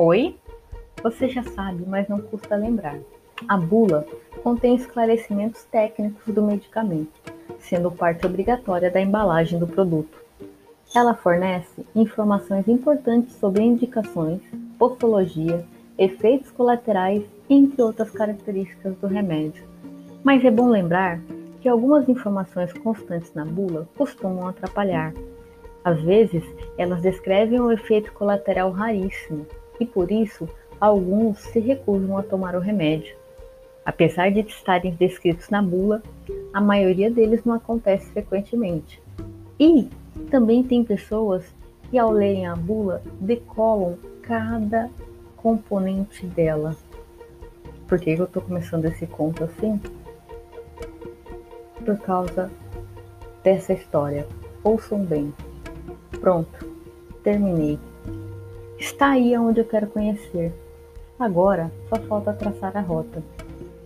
Oi? Você já sabe, mas não custa lembrar. A bula contém esclarecimentos técnicos do medicamento, sendo parte obrigatória da embalagem do produto. Ela fornece informações importantes sobre indicações, postologia, efeitos colaterais, entre outras características do remédio. Mas é bom lembrar que algumas informações constantes na bula costumam atrapalhar. Às vezes, elas descrevem um efeito colateral raríssimo e, por isso, alguns se recusam a tomar o remédio. Apesar de estarem descritos na bula, a maioria deles não acontece frequentemente. E também tem pessoas que, ao lerem a bula, decolam cada componente dela. Por que eu estou começando esse conto assim? Por causa dessa história. Ouçam bem. Pronto, terminei. Está aí onde eu quero conhecer. Agora só falta traçar a rota.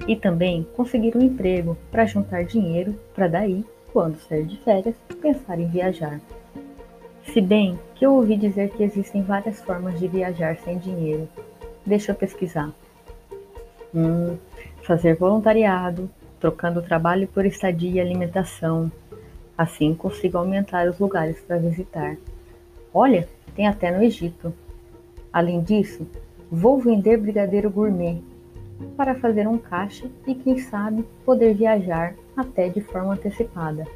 E também conseguir um emprego para juntar dinheiro para daí, quando sair de férias, pensar em viajar. Se bem que eu ouvi dizer que existem várias formas de viajar sem dinheiro. Deixa eu pesquisar. Hum, fazer voluntariado, trocando trabalho por estadia e alimentação. Assim consigo aumentar os lugares para visitar. Olha, tem até no Egito. Além disso, vou vender brigadeiro gourmet para fazer um caixa e, quem sabe, poder viajar até de forma antecipada.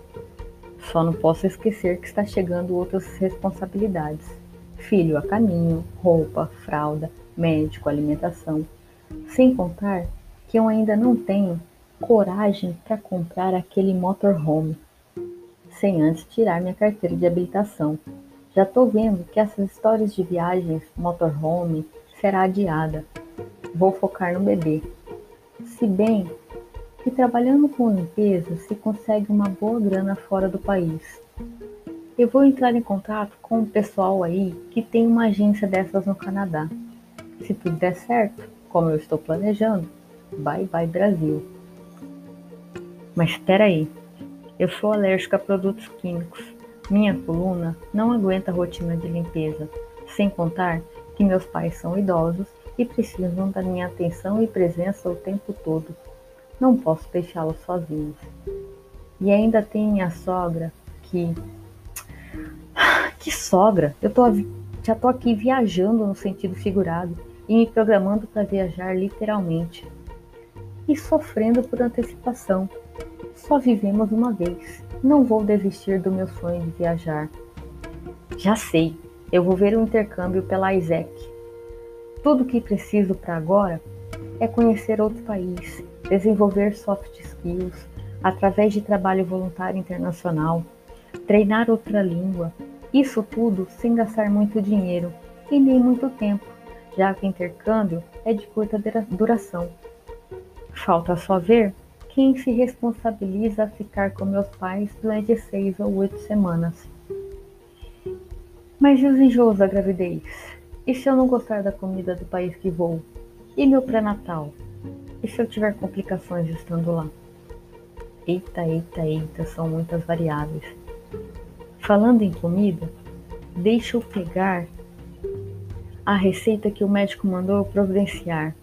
Só não posso esquecer que está chegando outras responsabilidades: filho a caminho, roupa, fralda, médico, alimentação. Sem contar que eu ainda não tenho coragem para comprar aquele motorhome sem antes tirar minha carteira de habilitação. Já tô vendo que essas histórias de viagens, motorhome, será adiada. Vou focar no bebê. Se bem que trabalhando com limpeza se consegue uma boa grana fora do país. Eu vou entrar em contato com o pessoal aí que tem uma agência dessas no Canadá. Se tudo der certo, como eu estou planejando, bye bye Brasil. Mas espera aí, eu sou alérgica a produtos químicos. Minha coluna não aguenta a rotina de limpeza, sem contar que meus pais são idosos e precisam da minha atenção e presença o tempo todo. Não posso deixá-los sozinhos. E ainda tem minha sogra que. Que sogra! Eu tô, já tô aqui viajando no sentido figurado e me programando para viajar literalmente. E sofrendo por antecipação. Só vivemos uma vez. Não vou desistir do meu sonho de viajar. Já sei, eu vou ver o intercâmbio pela ISEC. Tudo o que preciso para agora é conhecer outro país, desenvolver soft skills através de trabalho voluntário internacional, treinar outra língua, isso tudo sem gastar muito dinheiro e nem muito tempo, já que o intercâmbio é de curta duração. Falta só ver quem se responsabiliza a ficar com meus pais durante seis ou oito semanas. Mas e os enjoos da gravidez? E se eu não gostar da comida do país que vou? E meu pré-natal? E se eu tiver complicações estando lá? Eita, eita, eita, são muitas variáveis. Falando em comida, deixa eu pegar a receita que o médico mandou providenciar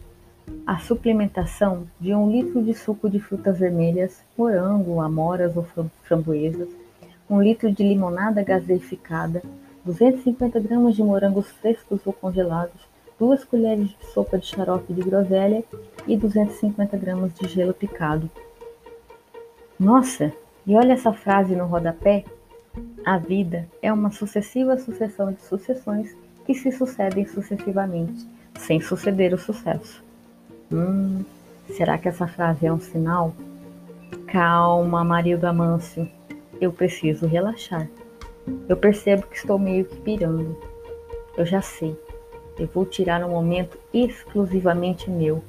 a suplementação de um litro de suco de frutas vermelhas, morango, amoras ou framboesas, um litro de limonada gaseificada, 250 gramas de morangos frescos ou congelados, duas colheres de sopa de xarope de groselha e 250 gramas de gelo picado. Nossa, e olha essa frase no rodapé? A vida é uma sucessiva sucessão de sucessões que se sucedem sucessivamente, sem suceder o sucesso. Hum, será que essa frase é um sinal? Calma, Marildo Amâncio. Eu preciso relaxar. Eu percebo que estou meio que pirando. Eu já sei. Eu vou tirar um momento exclusivamente meu.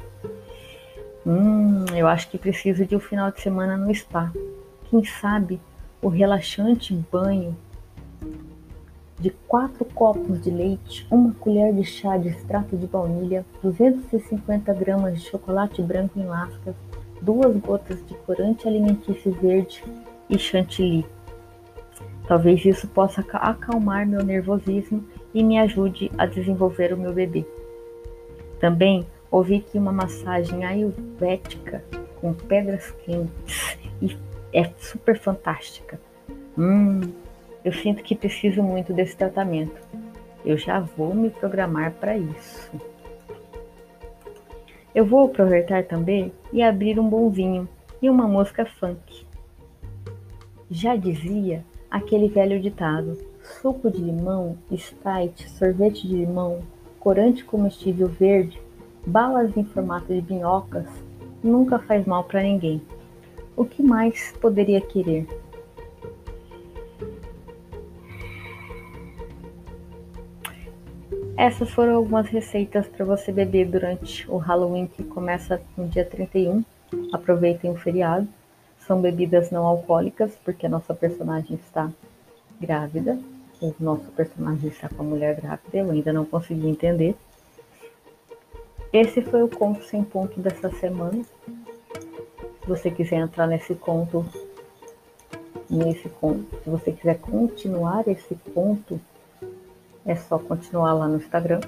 Hum, eu acho que preciso de um final de semana no spa. Quem sabe o relaxante banho de 4 copos de leite, uma colher de chá de extrato de baunilha, 250 gramas de chocolate branco em lascas, duas gotas de corante alimentício verde e chantilly. Talvez isso possa acalmar meu nervosismo e me ajude a desenvolver o meu bebê. Também ouvi que uma massagem ayurvédica com pedras quentes é super fantástica. Hum, eu sinto que preciso muito desse tratamento. Eu já vou me programar para isso. Eu vou aproveitar também e abrir um bom vinho e uma música funk. Já dizia aquele velho ditado: suco de limão, Sprite, sorvete de limão, corante comestível verde, balas em formato de minhocas, nunca faz mal para ninguém. O que mais poderia querer? Essas foram algumas receitas para você beber durante o Halloween que começa no dia 31. Aproveitem o feriado. São bebidas não alcoólicas, porque a nossa personagem está grávida. O nosso personagem está com a mulher grávida, eu ainda não consegui entender. Esse foi o conto sem ponto dessa semana. Se você quiser entrar nesse conto, nesse conto, se você quiser continuar esse conto, é só continuar lá no Instagram.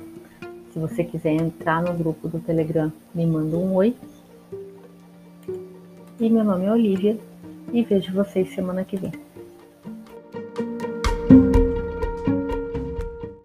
Se você quiser entrar no grupo do Telegram, me manda um oi. E meu nome é Olivia e vejo vocês semana que vem.